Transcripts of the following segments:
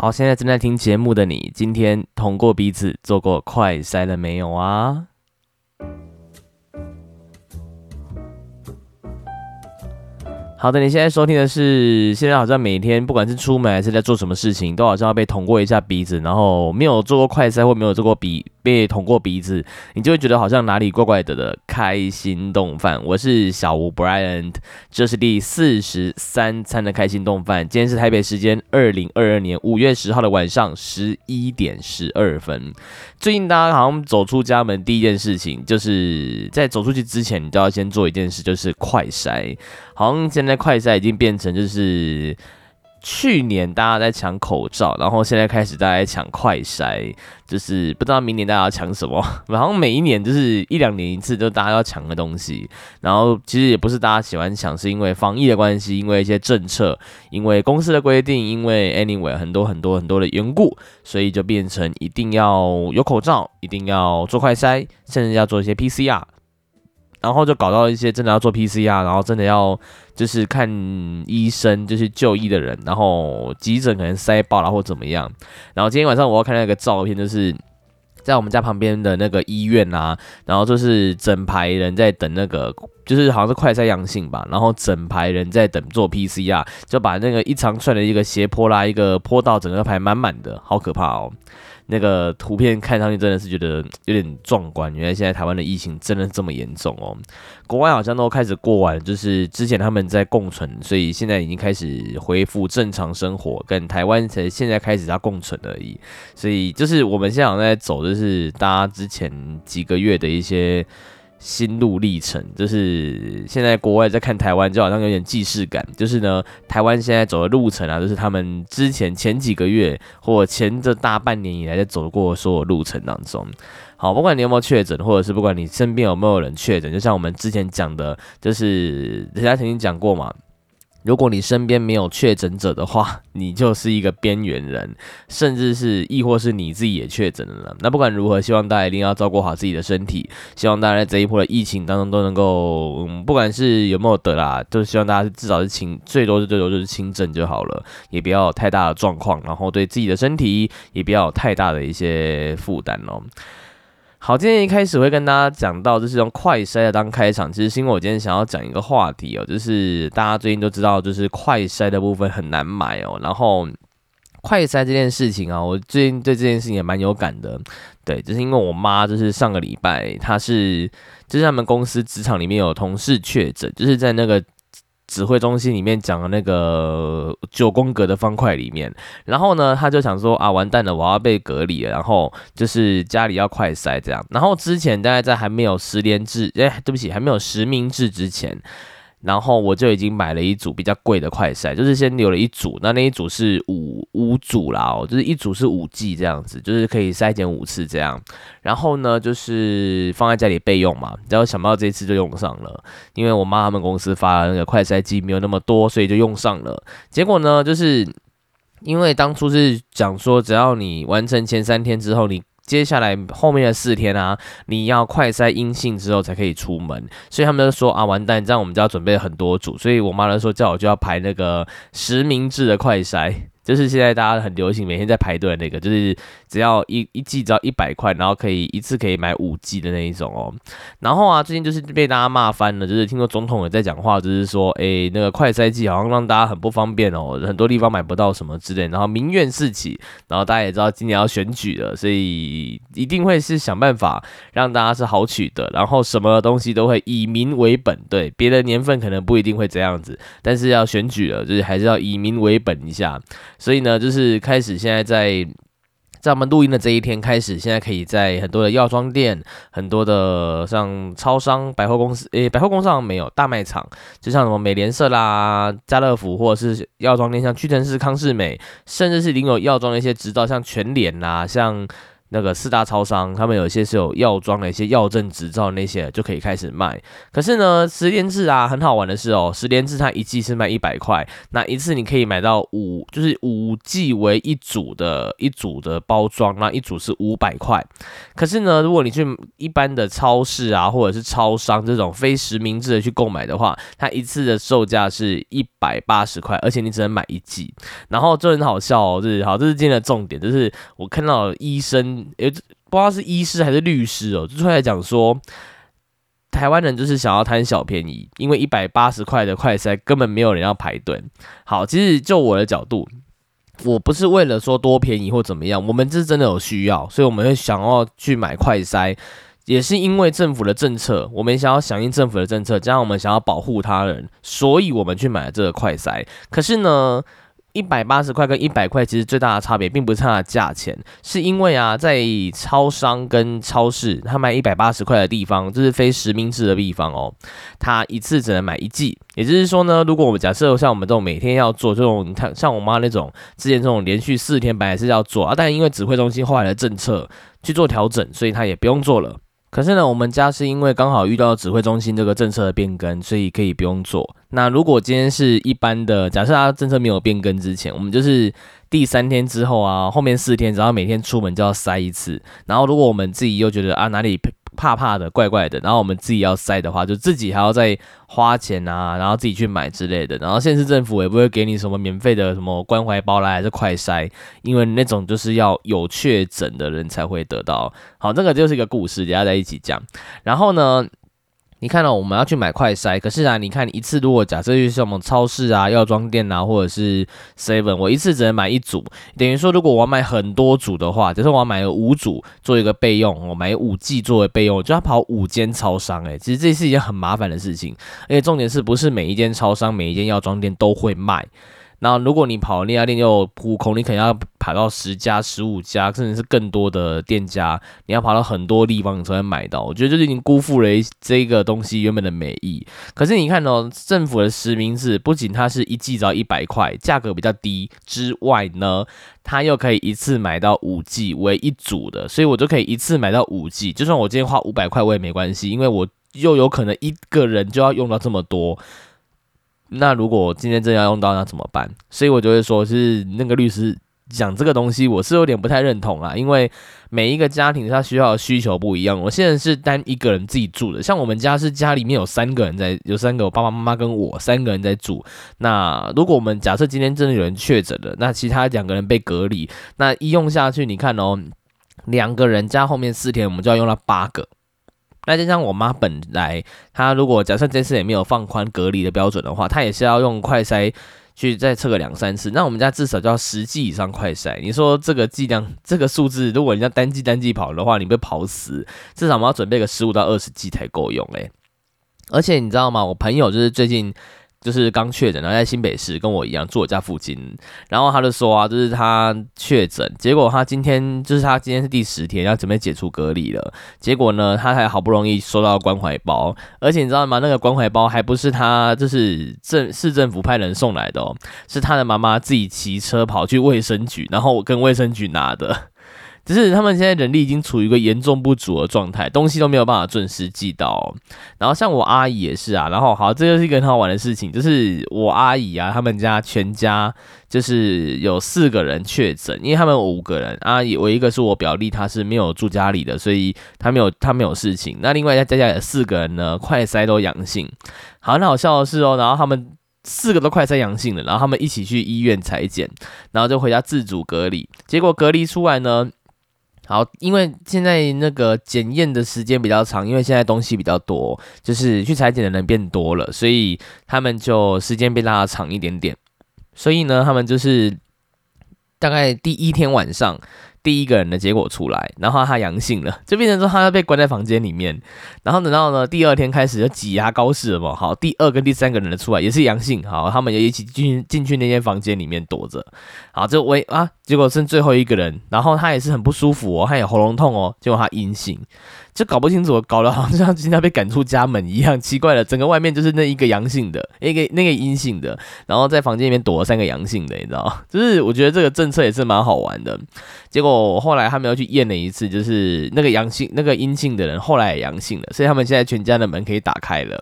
好，现在正在听节目的你，今天捅过鼻子、做过快塞了没有啊？好的，你现在收听的是，现在好像每天不管是出门还是在做什么事情，都好像要被捅过一下鼻子，然后没有做过快塞或没有做过鼻被捅过鼻子，你就会觉得好像哪里怪怪的的。开心动饭，我是小吴 Brian，这是第四十三餐的开心动饭。今天是台北时间二零二二年五月十号的晚上十一点十二分。最近大家好像走出家门第一件事情，就是在走出去之前，你都要先做一件事，就是快筛。好像现在快筛已经变成就是。去年大家在抢口罩，然后现在开始大家抢快筛，就是不知道明年大家要抢什么。然后每一年就是一两年一次，就大家要抢的东西。然后其实也不是大家喜欢抢，是因为防疫的关系，因为一些政策，因为公司的规定，因为 anyway 很多很多很多的缘故，所以就变成一定要有口罩，一定要做快筛，甚至要做一些 PCR。然后就搞到一些真的要做 PCR，然后真的要就是看医生，就是就医的人，然后急诊可能塞爆了或怎么样。然后今天晚上我要看那个照片，就是在我们家旁边的那个医院啊，然后就是整排人在等那个，就是好像是快筛阳性吧，然后整排人在等做 PCR，就把那个一长串的一个斜坡啦，一个坡道整个排满满的，好可怕哦。那个图片看上去真的是觉得 有点壮观，原来现在台湾的疫情真的这么严重哦。国外好像都开始过完，就是之前他们在共存，所以现在已经开始恢复正常生活，跟台湾才现在开始要共存而已。所以就是我们现在在走，就是大家之前几个月的一些。心路历程，就是现在国外在看台湾，就好像有点既视感。就是呢，台湾现在走的路程啊，就是他们之前前几个月或前这大半年以来在走过所有路程当中。好，不管你有没有确诊，或者是不管你身边有没有人确诊，就像我们之前讲的，就是人家曾经讲过嘛。如果你身边没有确诊者的话，你就是一个边缘人，甚至是亦或是你自己也确诊了。那不管如何，希望大家一定要照顾好自己的身体。希望大家在这一波的疫情当中都能够，嗯，不管是有没有得啦，就希望大家至少是轻，最多是最多就是轻症就好了，也不要有太大的状况，然后对自己的身体也不要有太大的一些负担哦。好，今天一开始会跟大家讲到，就是用快筛的当开场。其实是因为我今天想要讲一个话题哦，就是大家最近都知道，就是快筛的部分很难买哦。然后快筛这件事情啊，我最近对这件事情也蛮有感的。对，就是因为我妈就是上个礼拜，她是就是他们公司职场里面有同事确诊，就是在那个。指挥中心里面讲的那个九宫格的方块里面，然后呢，他就想说啊，完蛋了，我要被隔离了，然后就是家里要快塞这样，然后之前大概在还没有十连制，哎，对不起，还没有实名制之前。然后我就已经买了一组比较贵的快筛，就是先留了一组，那那一组是五五组啦，哦，就是一组是五 G 这样子，就是可以筛检五次这样。然后呢，就是放在家里备用嘛。然后想不到这一次就用上了，因为我妈他们公司发的那个快筛机没有那么多，所以就用上了。结果呢，就是因为当初是讲说，只要你完成前三天之后，你接下来后面的四天啊，你要快筛阴性之后才可以出门，所以他们就说啊，完蛋，这样我们就要准备很多组，所以我妈就说叫我就要排那个实名制的快筛。就是现在大家很流行，每天在排队的那个，就是只要一一季只要一百块，然后可以一次可以买五 G 的那一种哦。然后啊，最近就是被大家骂翻了，就是听说总统也在讲话，就是说，哎，那个快筛季好像让大家很不方便哦，很多地方买不到什么之类，然后民怨四起。然后大家也知道今年要选举了，所以一定会是想办法让大家是好取的，然后什么东西都会以民为本。对，别的年份可能不一定会这样子，但是要选举了，就是还是要以民为本一下。所以呢，就是开始现在在在我们录音的这一天开始，现在可以在很多的药妆店、很多的像超商、百货公司，诶，百货公司上没有大卖场，就像什么美联社啦、家乐福，或者是药妆店，像屈臣氏、康士美，甚至是领有药妆的一些执照，像全脸啦，像那个四大超商，他们有些是有药妆的一些药证执照那些就可以开始卖。可是呢，十连制啊，很好玩的是哦，十连制它一季是卖一百块，那一次你可以买到五，就是五季为一组的一组的包装，那一组是五百块。可是呢，如果你去一般的超市啊，或者是超商这种非实名制的去购买的话，它一次的售价是一百八十块，而且你只能买一季。然后这很好笑哦，这是好，这是今天的重点，就是我看到医生。也不知道是医师还是律师哦，就出来讲说，台湾人就是想要贪小便宜，因为一百八十块的快筛根本没有人要排队。好，其实就我的角度，我不是为了说多便宜或怎么样，我们这是真的有需要，所以我们会想要去买快筛，也是因为政府的政策，我们想要响应政府的政策，加上我们想要保护他人，所以我们去买了这个快筛。可是呢？一百八十块跟一百块其实最大的差别并不是它的价钱，是因为啊，在超商跟超市，它卖一百八十块的地方，这是非实名制的地方哦，它一次只能买一季。也就是说呢，如果我们假设像我们这种每天要做这种，看像我妈那种之前这种连续四天本来是要做啊，但因为指挥中心后来的政策去做调整，所以她也不用做了。可是呢，我们家是因为刚好遇到指挥中心这个政策的变更，所以可以不用做。那如果今天是一般的，假设它政策没有变更之前，我们就是第三天之后啊，后面四天只要每天出门就要塞一次。然后如果我们自己又觉得啊哪里。怕怕的，怪怪的，然后我们自己要塞的话，就自己还要再花钱啊，然后自己去买之类的，然后县市政府也不会给你什么免费的什么关怀包啦，还是快塞，因为那种就是要有确诊的人才会得到。好，这个就是一个故事，大家在一起讲。然后呢？你看到我们要去买快筛，可是啊，你看一次如果假设就是我们超市啊、药妆店啊，或者是 Seven，我一次只能买一组，等于说如果我要买很多组的话，就是我要买五组做一个备用，我买五 G 作为备用，就要跑五间超商，诶，其实这是一件很麻烦的事情，而且重点是不是每一间超商、每一间药妆店都会卖。那如果你跑那家店又扑空，你可能要跑到十家、十五家，甚至是更多的店家，你要跑到很多地方你才能买到。我觉得就是已经辜负了这个东西原本的美意。可是你看哦，政府的实名制不仅它是一季只要一百块，价格比较低之外呢，它又可以一次买到五 G 为一组的，所以我就可以一次买到五 G。就算我今天花五百块我也没关系，因为我又有可能一个人就要用到这么多。那如果今天真要用到，那怎么办？所以我就会说，是那个律师讲这个东西，我是有点不太认同啊。因为每一个家庭他需要的需求不一样。我现在是单一个人自己住的，像我们家是家里面有三个人在，有三个我爸爸妈妈跟我三个人在住。那如果我们假设今天真的有人确诊了，那其他两个人被隔离，那一用下去，你看哦，两个人加后面四天，我们就要用到八个。那就像我妈本来，她如果假设这次也没有放宽隔离的标准的话，她也是要用快筛去再测个两三次。那我们家至少就要十剂以上快筛。你说这个剂量、这个数字，如果人家单剂单剂跑的话，你被跑死。至少我们要准备个十五到二十剂才够用诶。而且你知道吗？我朋友就是最近。就是刚确诊，然后在新北市跟我一样住我家附近，然后他就说啊，就是他确诊，结果他今天就是他今天是第十天要准备解除隔离了，结果呢，他才好不容易收到关怀包，而且你知道吗？那个关怀包还不是他就是政市政府派人送来的哦，是他的妈妈自己骑车跑去卫生局，然后跟卫生局拿的。只是他们现在人力已经处于一个严重不足的状态，东西都没有办法准时寄到。然后像我阿姨也是啊，然后好，这就是一个很好玩的事情，就是我阿姨啊，他们家全家就是有四个人确诊，因为他们五个人，阿姨我一个是我表弟，他是没有住家里的，所以他没有他没有事情。那另外再加起来四个人呢，快筛都阳性。好，很好笑的是哦，然后他们四个都快筛阳性了，然后他们一起去医院裁剪，然后就回家自主隔离，结果隔离出来呢。好，因为现在那个检验的时间比较长，因为现在东西比较多，就是去裁剪的人变多了，所以他们就时间被拉长一点点。所以呢，他们就是大概第一天晚上。第一个人的结果出来，然后他阳性了，就变成说他要被关在房间里面。然后等到呢第二天开始就挤压高氏了嘛，好，第二跟第三个人的出来也是阳性，好，他们也一起进进去那间房间里面躲着。好，就喂啊，结果剩最后一个人，然后他也是很不舒服哦，他有喉咙痛哦，结果他阴性。就搞不清楚，搞得好像就像今天被赶出家门一样，奇怪了。整个外面就是那一个阳性的，一个那个阴性的，然后在房间里面躲了三个阳性的，你知道就是我觉得这个政策也是蛮好玩的。结果后来他们又去验了一次，就是那个阳性、那个阴性的人后来也阳性了，所以他们现在全家的门可以打开了。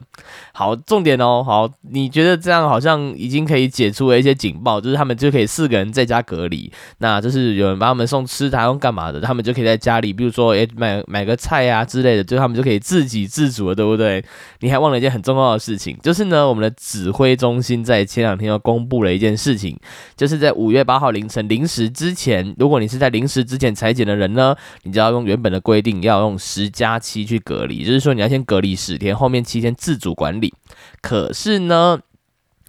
好，重点哦，好，你觉得这样好像已经可以解除了一些警报，就是他们就可以四个人在家隔离，那就是有人帮他们送吃的，用干嘛的，他们就可以在家里，比如说诶买买个菜啊之类的，就他们就可以自给自足了，对不对？你还忘了一件很重要的事情，就是呢，我们的指挥中心在前两天又公布了一件事情，就是在五月八号凌晨零时之前，如果你是在零时之前裁剪的人呢，你就要用原本的规定，要用十加七去隔离，就是说你要先隔离十天，后面七天自主管理。可是呢，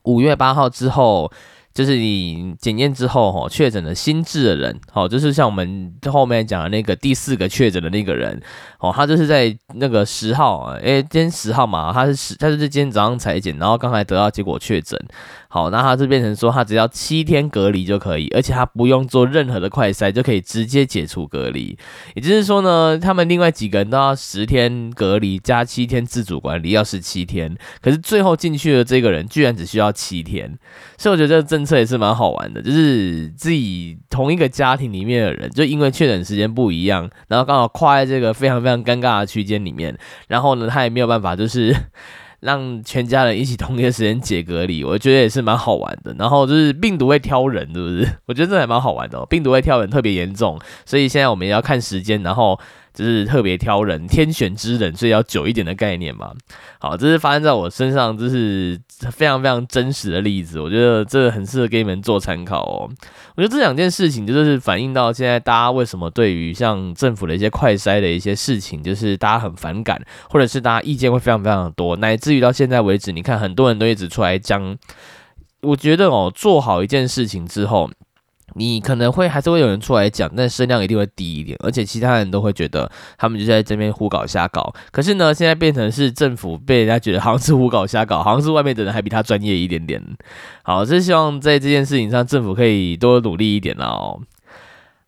五月八号之后。就是你检验之后，哈，确诊了新治的人，好，就是像我们后面讲的那个第四个确诊的那个人，哦，他就是在那个十号，哎，今天十号嘛，他是十，他就是今天早上裁剪，然后刚才得到结果确诊。好，那他就变成说，他只要七天隔离就可以，而且他不用做任何的快筛就可以直接解除隔离。也就是说呢，他们另外几个人都要十天隔离加七天自主管理，要十七天。可是最后进去的这个人居然只需要七天，所以我觉得这个政策也是蛮好玩的，就是自己同一个家庭里面的人，就因为确诊时间不一样，然后刚好跨在这个非常非常尴尬的区间里面，然后呢，他也没有办法就是。让全家人一起同一个时间解隔离，我觉得也是蛮好玩的。然后就是病毒会挑人，是不是？我觉得这还蛮好玩的。病毒会挑人特别严重，所以现在我们也要看时间，然后。就是特别挑人，天选之人，所以要久一点的概念嘛。好，这是发生在我身上，这是非常非常真实的例子。我觉得这很适合给你们做参考哦。我觉得这两件事情就是反映到现在大家为什么对于像政府的一些快筛的一些事情，就是大家很反感，或者是大家意见会非常非常的多，乃至于到现在为止，你看很多人都一直出来讲。我觉得哦，做好一件事情之后。你可能会还是会有人出来讲，但声量一定会低一点，而且其他人都会觉得他们就在这边胡搞瞎搞。可是呢，现在变成是政府被人家觉得好像是胡搞瞎搞，好像是外面的人还比他专业一点点。好，是希望在这件事情上政府可以多努力一点哦。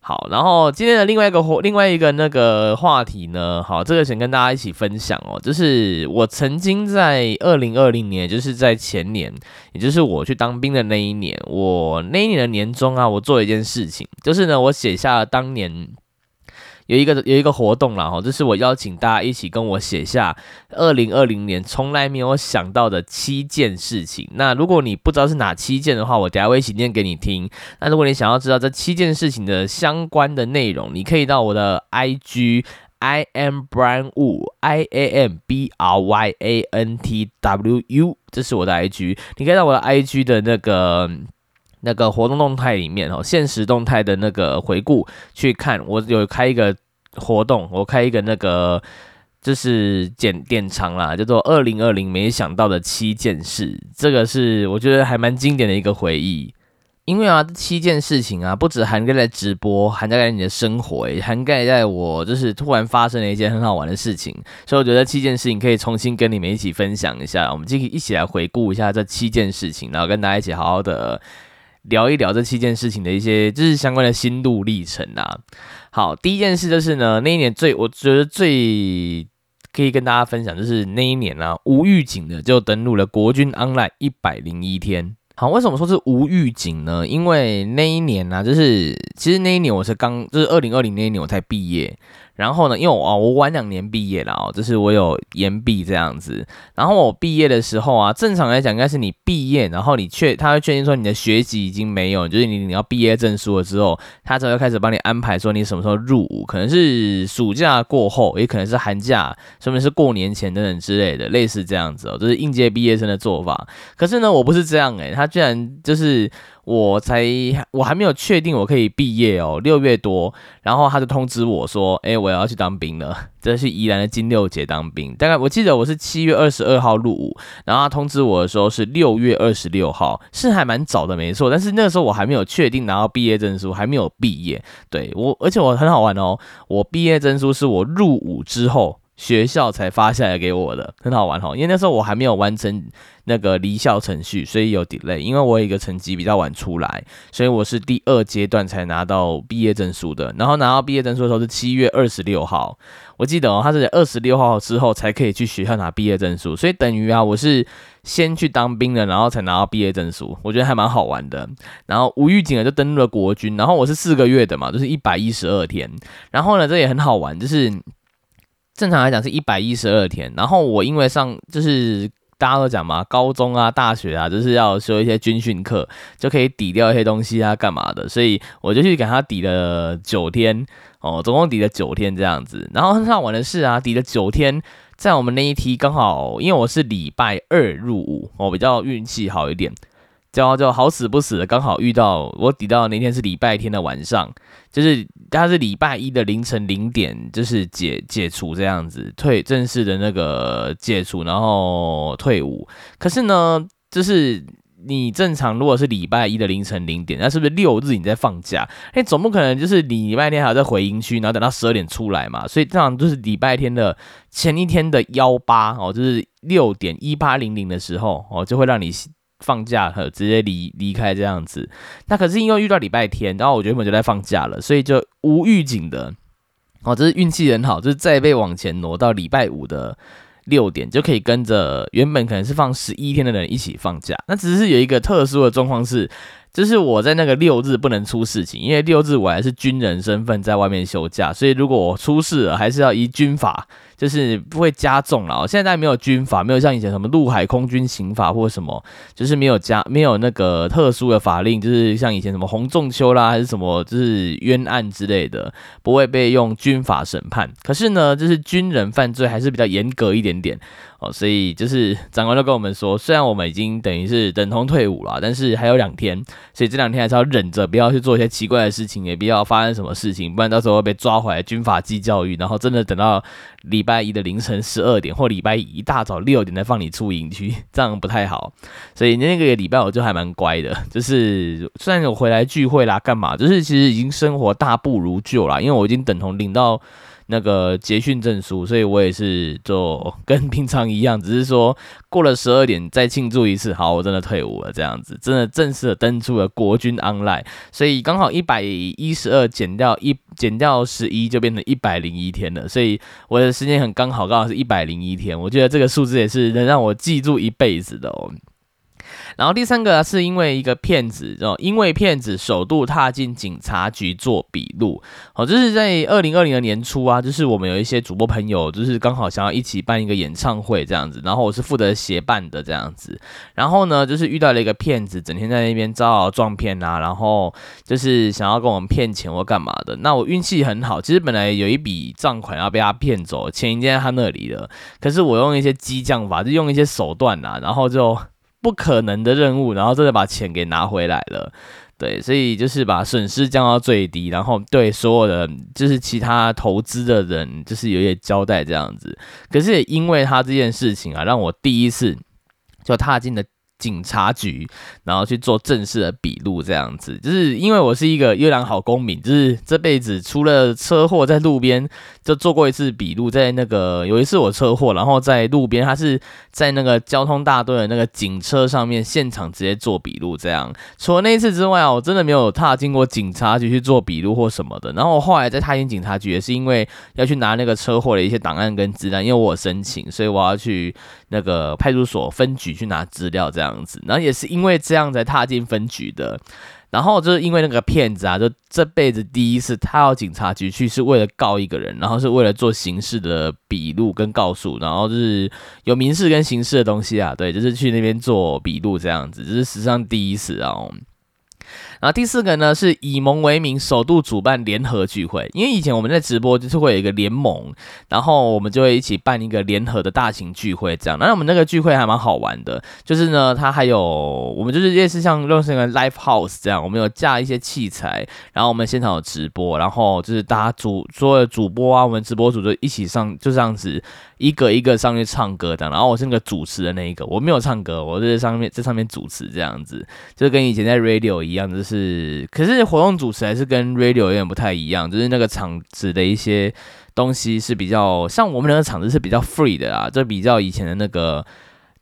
好，然后今天的另外一个另外一个那个话题呢，好，这个想跟大家一起分享哦，就是我曾经在二零二零年，就是在前年，也就是我去当兵的那一年，我那一年的年终啊，我做了一件事情，就是呢，我写下了当年。有一个有一个活动啦，哈，这是我邀请大家一起跟我写下二零二零年从来没有想到的七件事情。那如果你不知道是哪七件的话，我等下会一起念给你听。那如果你想要知道这七件事情的相关的内容，你可以到我的 I G I am Brian Wu I A M B R Y A N T W U，这是我的 I G，你可以到我的 I G 的那个。那个活动动态里面哦，现实动态的那个回顾去看，我有开一个活动，我开一个那个就是简典藏啦，叫做二零二零没想到的七件事，这个是我觉得还蛮经典的一个回忆。因为啊，这七件事情啊，不止涵盖在直播，涵盖在你的生活，涵盖在我就是突然发生了一件很好玩的事情，所以我觉得七件事情可以重新跟你们一起分享一下，我们就可以一起来回顾一下这七件事情，然后跟大家一起好好的。聊一聊这七件事情的一些就是相关的心路历程啊。好，第一件事就是呢，那一年最我觉得最可以跟大家分享，就是那一年啊，无预警的就登录了国军 online 一百零一天。好，为什么说是无预警呢？因为那一年呢，就是其实那一年我是刚就是二零二零那一年我才毕业。然后呢，因为我啊，我晚两年毕业了哦，就是我有延毕这样子。然后我毕业的时候啊，正常来讲应该是你毕业，然后你确他会确定说你的学籍已经没有，就是你你要毕业证书了之后，他才会开始帮你安排说你什么时候入伍，可能是暑假过后，也可能是寒假，说明是过年前等等之类的，类似这样子哦，就是应届毕业生的做法。可是呢，我不是这样诶，他居然就是。我才我还没有确定我可以毕业哦，六月多，然后他就通知我说，哎，我要去当兵了，这是宜兰的金六节当兵。大概我记得我是七月二十二号入伍，然后他通知我的时候是六月二十六号，是还蛮早的，没错。但是那个时候我还没有确定拿到毕业证书，还没有毕业。对我，而且我很好玩哦，我毕业证书是我入伍之后。学校才发下来给我的，很好玩哈。因为那时候我还没有完成那个离校程序，所以有 delay。因为我有一个成绩比较晚出来，所以我是第二阶段才拿到毕业证书的。然后拿到毕业证书的时候是七月二十六号，我记得哦，他是二十六号之后才可以去学校拿毕业证书，所以等于啊，我是。先去当兵的，然后才拿到毕业证书，我觉得还蛮好玩的。然后无预警的就登陆了国军，然后我是四个月的嘛，就是一百一十二天。然后呢，这也很好玩，就是正常来讲是一百一十二天。然后我因为上就是大家都讲嘛，高中啊、大学啊，就是要修一些军训课，就可以抵掉一些东西啊，干嘛的。所以我就去给他抵了九天哦，总共抵了九天这样子。然后很好玩的是啊，抵了九天。在我们那一梯刚好，因为我是礼拜二入伍，我比较运气好一点，就就好死不死的刚好遇到我抵到那天是礼拜天的晚上，就是他是礼拜一的凌晨零点，就是解解除这样子退正式的那个解除，然后退伍。可是呢，就是。你正常如果是礼拜一的凌晨零点，那是不是六日你在放假？哎，总不可能就是你礼拜天还要在回营区，然后等到十二点出来嘛？所以这样就是礼拜天的前一天的幺八哦，就是六点一八零零的时候哦，就会让你放假和直接离离开这样子。那可是因为遇到礼拜天，然后我原本就在放假了，所以就无预警的哦，这是运气很好，就是再被往前挪到礼拜五的。六点就可以跟着原本可能是放十一天的人一起放假，那只是有一个特殊的状况是，就是我在那个六日不能出事情，因为六日我还是军人身份在外面休假，所以如果我出事了，还是要依军法。就是不会加重了。现在没有军法，没有像以前什么陆海空军刑法或什么，就是没有加没有那个特殊的法令，就是像以前什么洪仲秋啦，还是什么就是冤案之类的，不会被用军法审判。可是呢，就是军人犯罪还是比较严格一点点哦。所以就是长官就跟我们说，虽然我们已经等于是等同退伍了，但是还有两天，所以这两天还是要忍着，不要去做一些奇怪的事情，也不要发生什么事情，不然到时候会被抓回来军法纪教育，然后真的等到礼拜。礼拜一的凌晨十二点，或礼拜一大早六点再放你出营区，这样不太好。所以那个礼拜我就还蛮乖的，就是虽然有回来聚会啦，干嘛，就是其实已经生活大不如旧啦，因为我已经等同领到。那个捷训证书，所以我也是就 跟平常一样，只是说过了十二点再庆祝一次。好，我真的退伍了，这样子真的正式的登出了国军 online，所以刚好一百一十二减掉一减掉十一就变成一百零一天了，所以我的时间很刚好，刚好是一百零一天。我觉得这个数字也是能让我记住一辈子的哦。然后第三个是因为一个骗子，哦，因为骗子首度踏进警察局做笔录，哦，就是在二零二零的年初啊，就是我们有一些主播朋友，就是刚好想要一起办一个演唱会这样子，然后我是负责协办的这样子，然后呢，就是遇到了一个骗子，整天在那边招摇撞骗啊，然后就是想要跟我们骗钱或干嘛的，那我运气很好，其实本来有一笔账款要被他骗走，钱已经在他那里了，可是我用一些激将法，就用一些手段啊，然后就。不可能的任务，然后真的把钱给拿回来了，对，所以就是把损失降到最低，然后对所有的就是其他投资的人，就是有些交代这样子。可是也因为他这件事情啊，让我第一次就踏进了。警察局，然后去做正式的笔录，这样子，就是因为我是一个优良好公民，就是这辈子除了车祸在路边就做过一次笔录，在那个有一次我车祸，然后在路边，他是在那个交通大队的那个警车上面现场直接做笔录，这样。除了那一次之外啊，我真的没有踏进过警察局去做笔录或什么的。然后我后来在踏进警察局，也是因为要去拿那个车祸的一些档案跟资料，因为我申请，所以我要去那个派出所分局去拿资料，这样。样子，然后也是因为这样才踏进分局的，然后就是因为那个骗子啊，就这辈子第一次他到警察局去，是为了告一个人，然后是为了做刑事的笔录跟告诉，然后就是有民事跟刑事的东西啊，对，就是去那边做笔录这样子，这是史上第一次啊。然后第四个呢是以盟为名，首度主办联合聚会。因为以前我们在直播就是会有一个联盟，然后我们就会一起办一个联合的大型聚会这样。那我们那个聚会还蛮好玩的，就是呢，它还有我们就是类似像认识一个 live house 这样，我们有架一些器材，然后我们现场有直播，然后就是大家主所有的主播啊，我们直播组就一起上，就这样子一个一个上去唱歌的。然后我是那个主持的那一个，我没有唱歌，我在上面在上面主持这样子，就跟以前在 radio 一样，就是。是，可是活动主持还是跟 radio 有点不太一样，就是那个场子的一些东西是比较像我们那个场子是比较 free 的啊，就比较以前的那个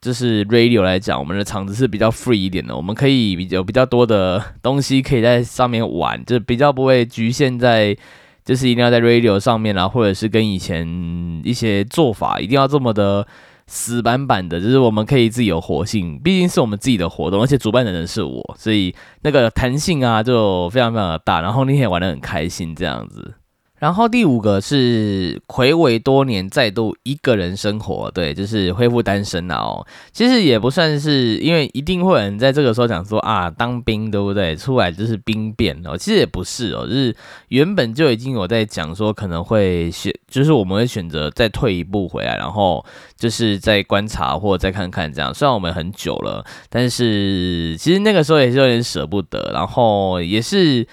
就是 radio 来讲，我们的场子是比较 free 一点的，我们可以有比较多的东西可以在上面玩，就比较不会局限在就是一定要在 radio 上面啊，或者是跟以前一些做法一定要这么的。死板板的，就是我们可以自己有活性，毕竟是我们自己的活动，而且主办的人是我，所以那个弹性啊就非常非常的大，然后那天也玩的很开心，这样子。然后第五个是魁伟多年再度一个人生活，对，就是恢复单身了哦。其实也不算是，因为一定会有人在这个时候讲说啊，当兵对不对？出来就是兵变哦。其实也不是哦，就是原本就已经有在讲说可能会选，就是我们会选择再退一步回来，然后就是再观察或再看看这样。虽然我们很久了，但是其实那个时候也是有点舍不得，然后也是。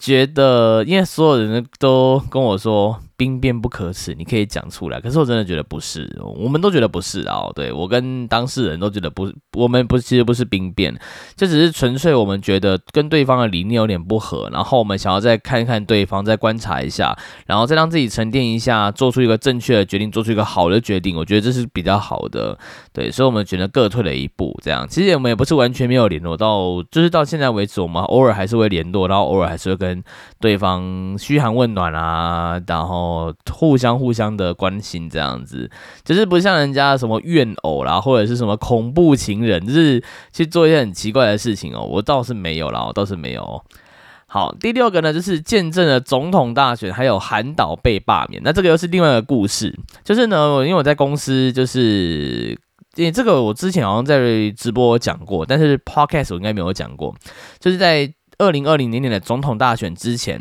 觉得，因为所有人都跟我说。兵变不可耻，你可以讲出来。可是我真的觉得不是，我们都觉得不是啊。对我跟当事人都觉得不是，我们不其实不是兵变，这只是纯粹我们觉得跟对方的理念有点不合，然后我们想要再看一看对方，再观察一下，然后再让自己沉淀一下，做出一个正确的决定，做出一个好的决定。我觉得这是比较好的。对，所以我们觉得各退了一步。这样，其实我们也不是完全没有联络到，就是到现在为止，我们偶尔还是会联络，然后偶尔还是会跟对方嘘寒问暖啊，然后。哦，互相互相的关心这样子，就是不像人家什么怨偶啦，或者是什么恐怖情人，就是去做一些很奇怪的事情哦。我倒是没有啦，我倒是没有。好，第六个呢，就是见证了总统大选，还有韩导被罢免。那这个又是另外一个故事，就是呢，因为我在公司，就是因为这个我之前好像在直播讲过，但是 podcast 我应该没有讲过，就是在二零二零年的总统大选之前。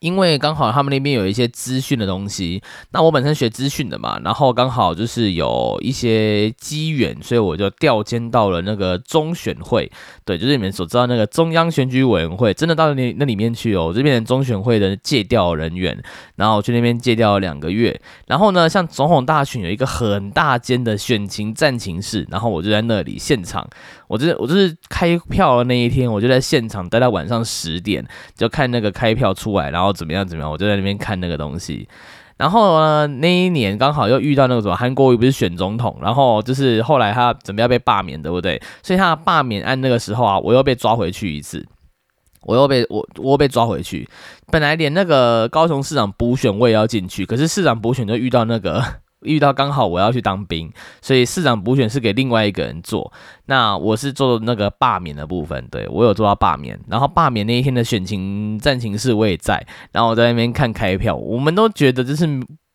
因为刚好他们那边有一些资讯的东西，那我本身学资讯的嘛，然后刚好就是有一些机缘，所以我就调监到了那个中选会，对，就是你们所知道那个中央选举委员会，真的到那那里面去哦，我这边中选会的借调人员，然后去那边借调两个月，然后呢，像总统大选有一个很大间的选情战情室，然后我就在那里现场，我就是我就是开票的那一天，我就在现场待到晚上十点，就看那个开票出来，然后。怎么样？怎么样？我就在那边看那个东西。然后呢，那一年刚好又遇到那个什么韩国瑜不是选总统，然后就是后来他准备要被罢免，对不对？所以他罢免案那个时候啊，我又被抓回去一次，我又被我我被抓回去。本来连那个高雄市长补选我也要进去，可是市长补选就遇到那个。遇到刚好我要去当兵，所以市长补选是给另外一个人做。那我是做那个罢免的部分，对我有做到罢免。然后罢免那一天的选情战情室我也在，然后我在那边看开票。我们都觉得就是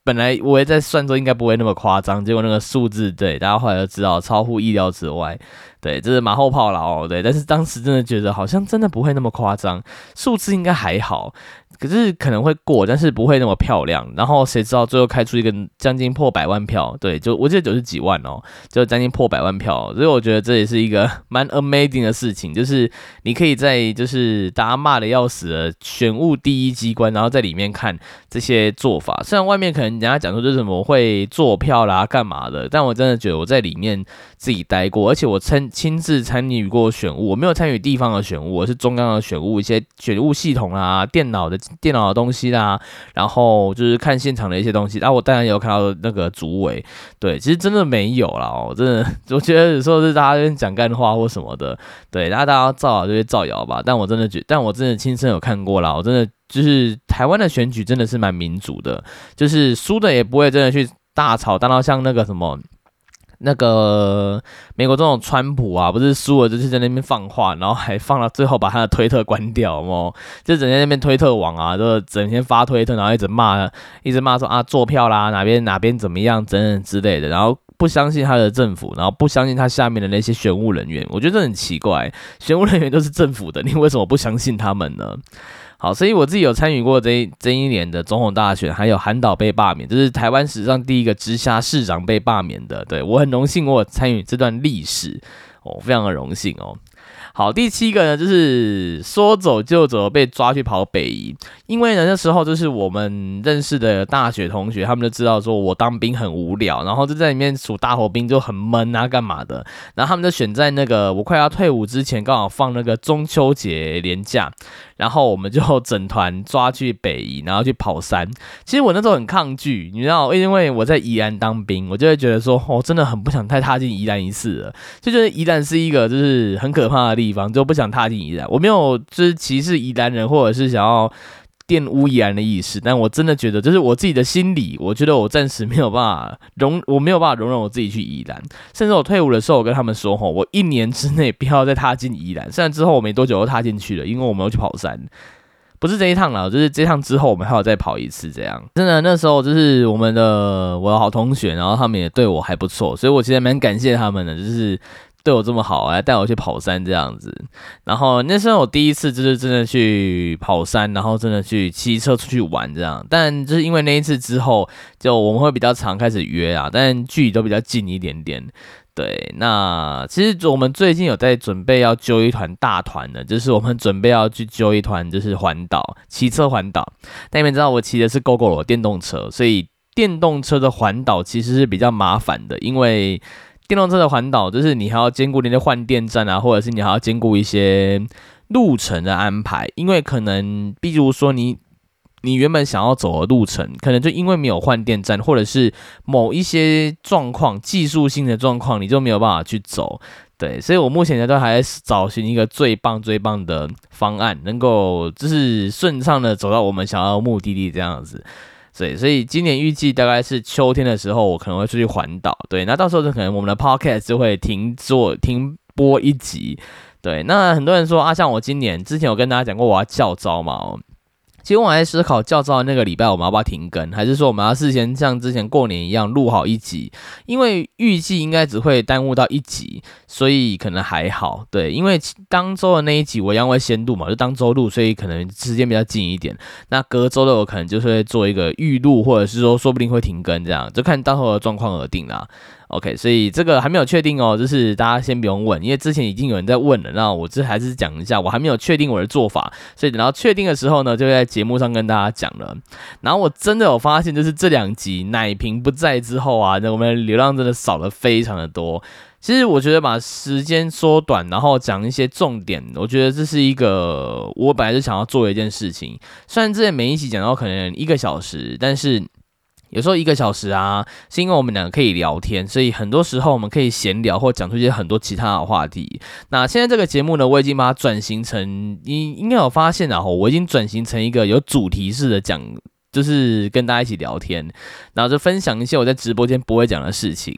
本来我也在算说应该不会那么夸张，结果那个数字对大家后来都知道超乎意料之外，对，这是马后炮了哦，对。但是当时真的觉得好像真的不会那么夸张，数字应该还好。可是可能会过，但是不会那么漂亮。然后谁知道最后开出一个将近破百万票？对，就我记得九十几万哦，就将近破百万票。所以我觉得这也是一个 蛮 amazing 的事情，就是你可以在就是大家骂的要死的选务第一机关，然后在里面看这些做法。虽然外面可能人家讲说就是什么会做票啦、干嘛的，但我真的觉得我在里面自己待过，而且我参亲自参与过选务，我没有参与地方的选务，我是中央的选务，一些选务系统啊、电脑的。电脑的东西啦，然后就是看现场的一些东西，然后我当然有看到那个主委，对，其实真的没有啦，哦，真的，我觉得有时候是大家讲干话或什么的，对，然后大家造谣就会造谣吧，但我真的觉，但我真的亲身有看过啦，我真的就是台湾的选举真的是蛮民主的，就是输的也不会真的去大吵大闹，像那个什么。那个美国总统川普啊，不是输了就是在那边放话，然后还放到最后把他的推特关掉哦，就整天那边推特网啊，就整天发推特，然后一直骂，一直骂说啊坐票啦，哪边哪边怎么样等等之类的，然后不相信他的政府，然后不相信他下面的那些选务人员，我觉得很奇怪，选务人员都是政府的，你为什么不相信他们呢？好，所以我自己有参与过这这一年的总统大选，还有韩导被罢免，这是台湾史上第一个直辖市长被罢免的。对我很荣幸，我参与这段历史，哦，非常的荣幸哦。好，第七个呢，就是说走就走，被抓去跑北移。因为呢，那时候就是我们认识的大学同学，他们就知道说我当兵很无聊，然后就在里面数大火兵就很闷啊，干嘛的？然后他们就选在那个我快要退伍之前，刚好放那个中秋节连假。然后我们就整团抓去北宜，然后去跑山。其实我那时候很抗拒，你知道，因为我在宜兰当兵，我就会觉得说，哦，真的很不想再踏进宜兰一次了。就觉得宜兰是一个就是很可怕的地方，就不想踏进宜兰。我没有就是歧视宜兰人，或者是想要。玷污宜兰的意思，但我真的觉得，就是我自己的心理，我觉得我暂时没有办法容，我没有办法容忍我自己去宜兰。甚至我退伍的时候，我跟他们说，吼，我一年之内不要再踏进宜兰。虽然之后我没多久又踏进去了，因为我们要去跑山，不是这一趟了，就是这趟之后我们还要再跑一次。这样，真的那时候就是我们的我的好同学，然后他们也对我还不错，所以我其实蛮感谢他们的，就是。对我这么好，还带我去跑山这样子，然后那时候我第一次就是真的去跑山，然后真的去骑车出去玩这样。但就是因为那一次之后，就我们会比较常开始约啊，但距离都比较近一点点。对，那其实我们最近有在准备要揪一团大团的，就是我们准备要去揪一团，就是环岛骑车环岛。但你们知道我骑的是 GoGo 电动车，所以电动车的环岛其实是比较麻烦的，因为。电动车的环岛，就是你还要兼顾那些换电站啊，或者是你还要兼顾一些路程的安排，因为可能，比如说你你原本想要走的路程，可能就因为没有换电站，或者是某一些状况、技术性的状况，你就没有办法去走。对，所以我目前呢都还在找寻一个最棒、最棒的方案，能够就是顺畅的走到我们想要目的地这样子。对，所以今年预计大概是秋天的时候，我可能会出去环岛。对，那到时候就可能我们的 podcast 就会停做停播一集。对，那很多人说啊，像我今年之前有跟大家讲过，我要教招嘛。其实我还在思考，教招那个礼拜我们要不要停更，还是说我们要事先像之前过年一样录好一集？因为预计应该只会耽误到一集，所以可能还好。对，因为当周的那一集我一样会先录嘛，就当周录，所以可能时间比较近一点。那隔周的我可能就是会做一个预录，或者是说说不定会停更，这样就看到时候的状况而定啦。OK，所以这个还没有确定哦，就是大家先不用问，因为之前已经有人在问了。那我这还是讲一下，我还没有确定我的做法，所以等到确定的时候呢，就会在节目上跟大家讲了。然后我真的有发现，就是这两集奶瓶不在之后啊，那我们流量真的少了非常的多。其实我觉得把时间缩短，然后讲一些重点，我觉得这是一个我本来就想要做的一件事情。虽然之前每一集讲到可能一个小时，但是。有时候一个小时啊，是因为我们两个可以聊天，所以很多时候我们可以闲聊或讲出一些很多其他的话题。那现在这个节目呢，我已经把它转型成，你应该有发现啊，我已经转型成一个有主题式的讲。就是跟大家一起聊天，然后就分享一些我在直播间不会讲的事情。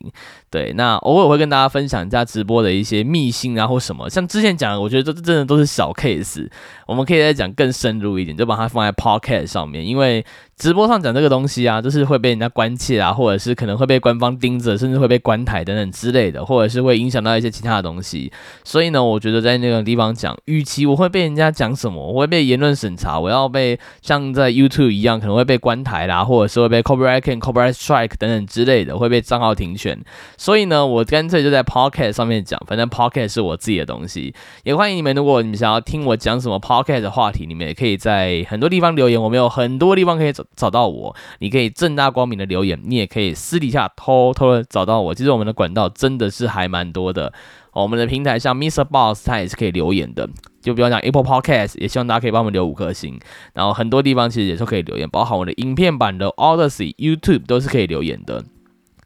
对，那偶尔会跟大家分享一下直播的一些秘辛啊，或什么。像之前讲的，我觉得这真的都是小 case，我们可以再讲更深入一点，就把它放在 podcast 上面，因为。直播上讲这个东西啊，就是会被人家关切啊，或者是可能会被官方盯着，甚至会被关台等等之类的，或者是会影响到一些其他的东西。所以呢，我觉得在那个地方讲，与其我会被人家讲什么，我会被言论审查，我要被像在 YouTube 一样，可能会被关台啦，或者是会被 copyright copyright strike 等等之类的，会被账号停权。所以呢，我干脆就在 Podcast 上面讲，反正 Podcast 是我自己的东西。也欢迎你们，如果你们想要听我讲什么 Podcast 的话题，你们也可以在很多地方留言，我们有很多地方可以走。找到我，你可以正大光明的留言，你也可以私底下偷偷的找到我。其实我们的管道真的是还蛮多的。我们的平台像 Mr. Boss，他也是可以留言的。就比方讲 Apple Podcast，也希望大家可以帮我们留五颗星。然后很多地方其实也是可以留言，包含我的影片版的 Odyssey、YouTube 都是可以留言的。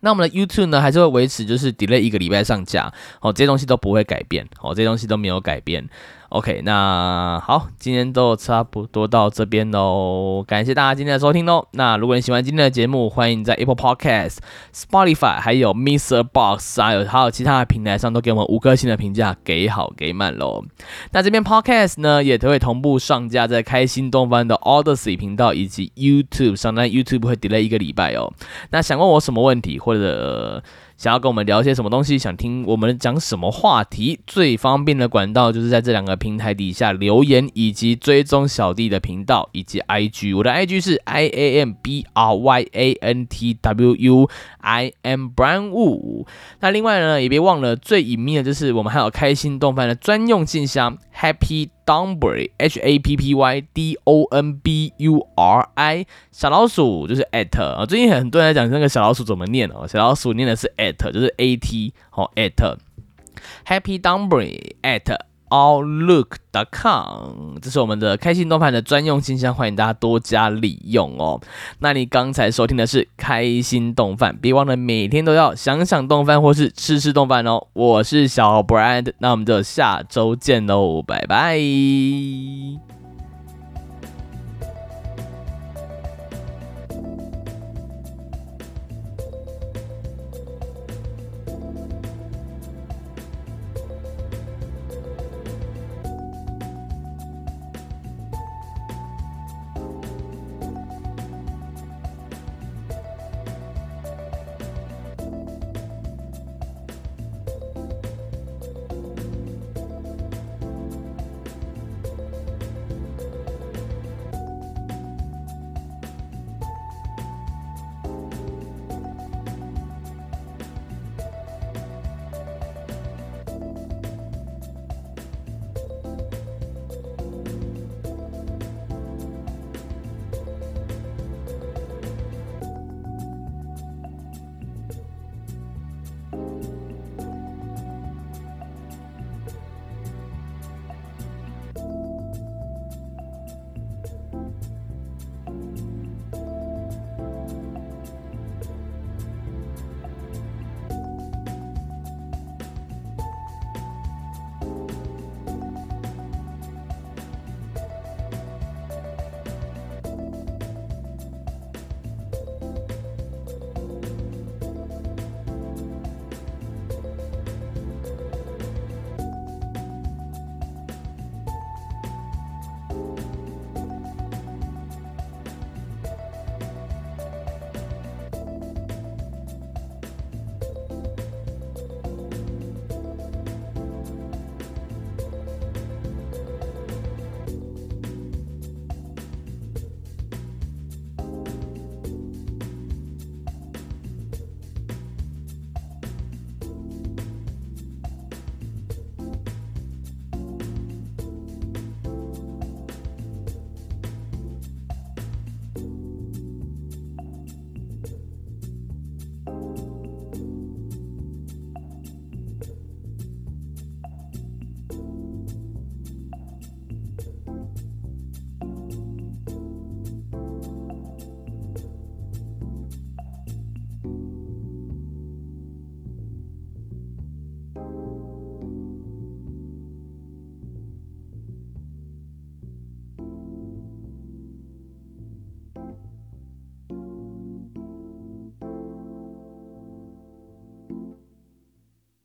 那我们的 YouTube 呢，还是会维持就是 delay 一个礼拜上架。哦，这些东西都不会改变。哦，这些东西都没有改变。OK，那好，今天都差不多到这边喽，感谢大家今天的收听喽。那如果你喜欢今天的节目，欢迎在 Apple Podcast、Spotify、还有 Mr. Box 还有还有其他的平台上都给我们五颗星的评价，给好给满喽。那这边 Podcast 呢，也都会同步上架在开心东方的 Odyssey 频道以及 YouTube 上，那 YouTube 会 delay 一个礼拜哦。那想问我什么问题，或者想要跟我们聊些什么东西，想听我们讲什么话题，最方便的管道就是在这两个平台底下留言，以及追踪小弟的频道以及 IG。我的 IG 是 I A M B R Y A N T W U I M Brand Wu。那另外呢，也别忘了最隐秘的就是我们还有开心动漫的专用信箱 Happy Donbury H A P P Y D O N B U R I 小老鼠就是 at 啊，最近很多人在讲那个小老鼠怎么念哦，小老鼠念的是 at，就是 A T 哦 at Happy Donbury at alllook.com，这是我们的开心动漫的专用信箱，欢迎大家多加利用哦。那你刚才收听的是开心动饭，别忘了每天都要想想动饭或是吃吃动饭哦。我是小 Brand，那我们就下周见喽，拜拜。